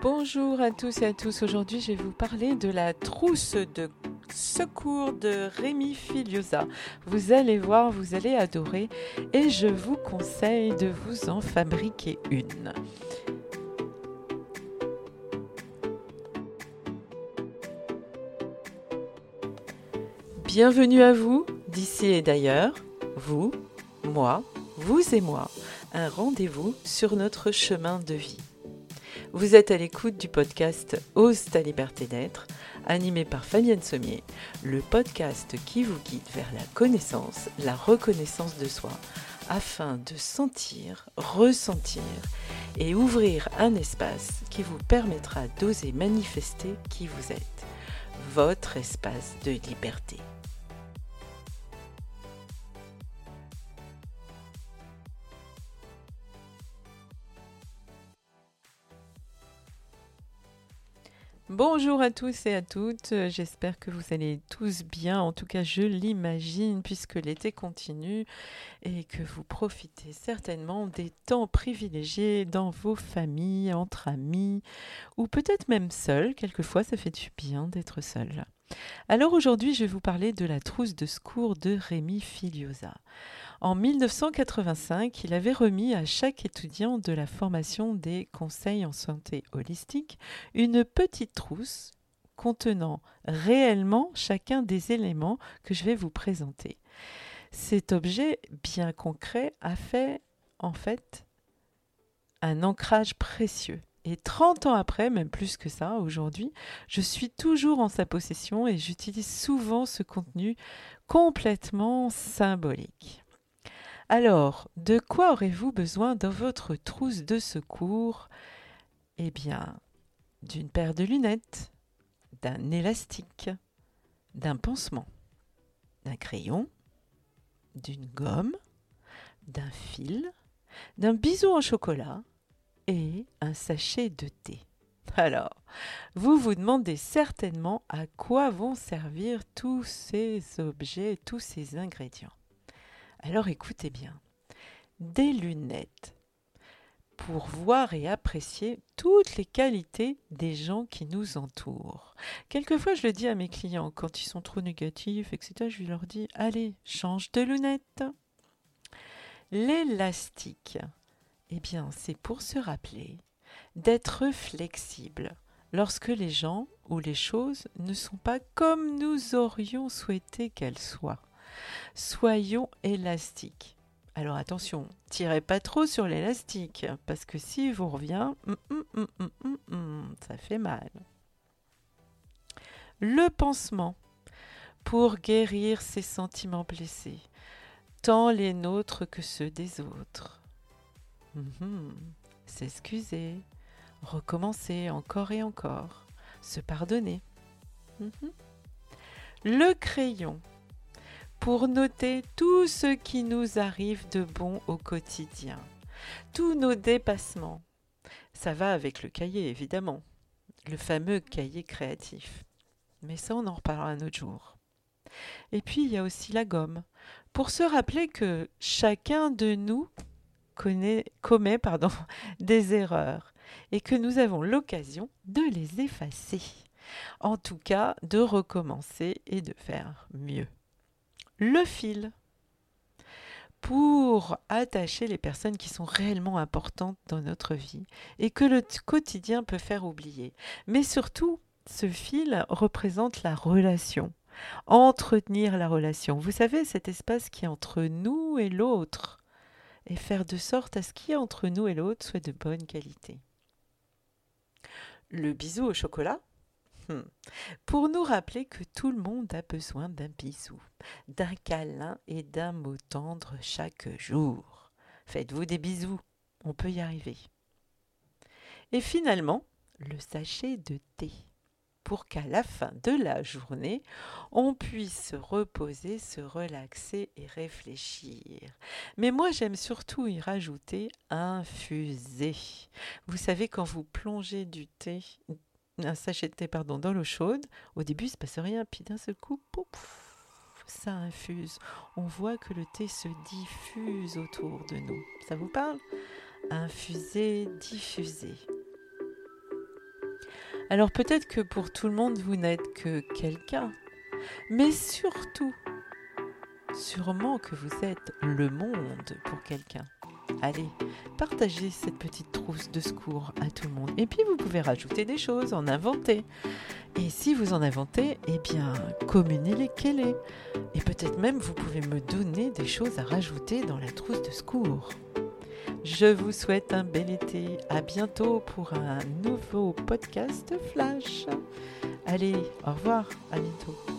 Bonjour à tous et à tous. Aujourd'hui, je vais vous parler de la trousse de secours de Rémi Filiosa. Vous allez voir, vous allez adorer et je vous conseille de vous en fabriquer une. Bienvenue à vous, d'ici et d'ailleurs, vous, moi, vous et moi, un rendez-vous sur notre chemin de vie. Vous êtes à l'écoute du podcast Ose ta liberté d'être, animé par Fabienne Sommier, le podcast qui vous guide vers la connaissance, la reconnaissance de soi, afin de sentir, ressentir et ouvrir un espace qui vous permettra d'oser manifester qui vous êtes, votre espace de liberté. Bonjour à tous et à toutes, j'espère que vous allez tous bien, en tout cas je l'imagine puisque l'été continue et que vous profitez certainement des temps privilégiés dans vos familles, entre amis ou peut-être même seul, quelquefois ça fait du bien d'être seul. Alors aujourd'hui je vais vous parler de la trousse de secours de Rémi Filiosa. En 1985, il avait remis à chaque étudiant de la formation des conseils en santé holistique une petite trousse contenant réellement chacun des éléments que je vais vous présenter. Cet objet bien concret a fait en fait un ancrage précieux. Et 30 ans après, même plus que ça aujourd'hui, je suis toujours en sa possession et j'utilise souvent ce contenu complètement symbolique. Alors, de quoi aurez-vous besoin dans votre trousse de secours? Eh bien, d'une paire de lunettes, d'un élastique, d'un pansement, d'un crayon, d'une gomme, d'un fil, d'un bisou en chocolat et un sachet de thé. Alors, vous vous demandez certainement à quoi vont servir tous ces objets, tous ces ingrédients. Alors écoutez bien, des lunettes pour voir et apprécier toutes les qualités des gens qui nous entourent. Quelquefois, je le dis à mes clients, quand ils sont trop négatifs, etc., je leur dis, allez, change de lunettes. L'élastique, eh bien, c'est pour se rappeler d'être flexible lorsque les gens ou les choses ne sont pas comme nous aurions souhaité qu'elles soient. Soyons élastiques. Alors attention, tirez pas trop sur l'élastique, parce que si vous revient, hum, hum, hum, ça fait mal. Le pansement, pour guérir ses sentiments blessés, tant les nôtres que ceux des autres. S'excuser, recommencer encore et encore, se pardonner. Le crayon, pour noter tout ce qui nous arrive de bon au quotidien, tous nos dépassements. Ça va avec le cahier, évidemment, le fameux cahier créatif. Mais ça, on en reparlera un autre jour. Et puis, il y a aussi la gomme, pour se rappeler que chacun de nous commet des erreurs et que nous avons l'occasion de les effacer. En tout cas, de recommencer et de faire mieux le fil pour attacher les personnes qui sont réellement importantes dans notre vie et que le quotidien peut faire oublier. Mais surtout, ce fil représente la relation, entretenir la relation. Vous savez, cet espace qui est entre nous et l'autre, et faire de sorte à ce qui est entre nous et l'autre soit de bonne qualité. Le bisou au chocolat. Pour nous rappeler que tout le monde a besoin d'un bisou, d'un câlin et d'un mot tendre chaque jour. Faites-vous des bisous, on peut y arriver. Et finalement, le sachet de thé, pour qu'à la fin de la journée, on puisse se reposer, se relaxer et réfléchir. Mais moi, j'aime surtout y rajouter infuser. Vous savez, quand vous plongez du thé un sachet de thé pardon, dans l'eau chaude. Au début, il se passe rien, puis d'un seul coup, pouf, ça infuse. On voit que le thé se diffuse autour de nous. Ça vous parle? Infuser, diffuser. Alors peut-être que pour tout le monde, vous n'êtes que quelqu'un, mais surtout, sûrement que vous êtes le monde pour quelqu'un. Allez, partagez cette petite trousse de secours à tout le monde. Et puis vous pouvez rajouter des choses, en inventer. Et si vous en inventez, eh bien, communiquez-les. Et peut-être même vous pouvez me donner des choses à rajouter dans la trousse de secours. Je vous souhaite un bel été. À bientôt pour un nouveau podcast Flash. Allez, au revoir, à bientôt.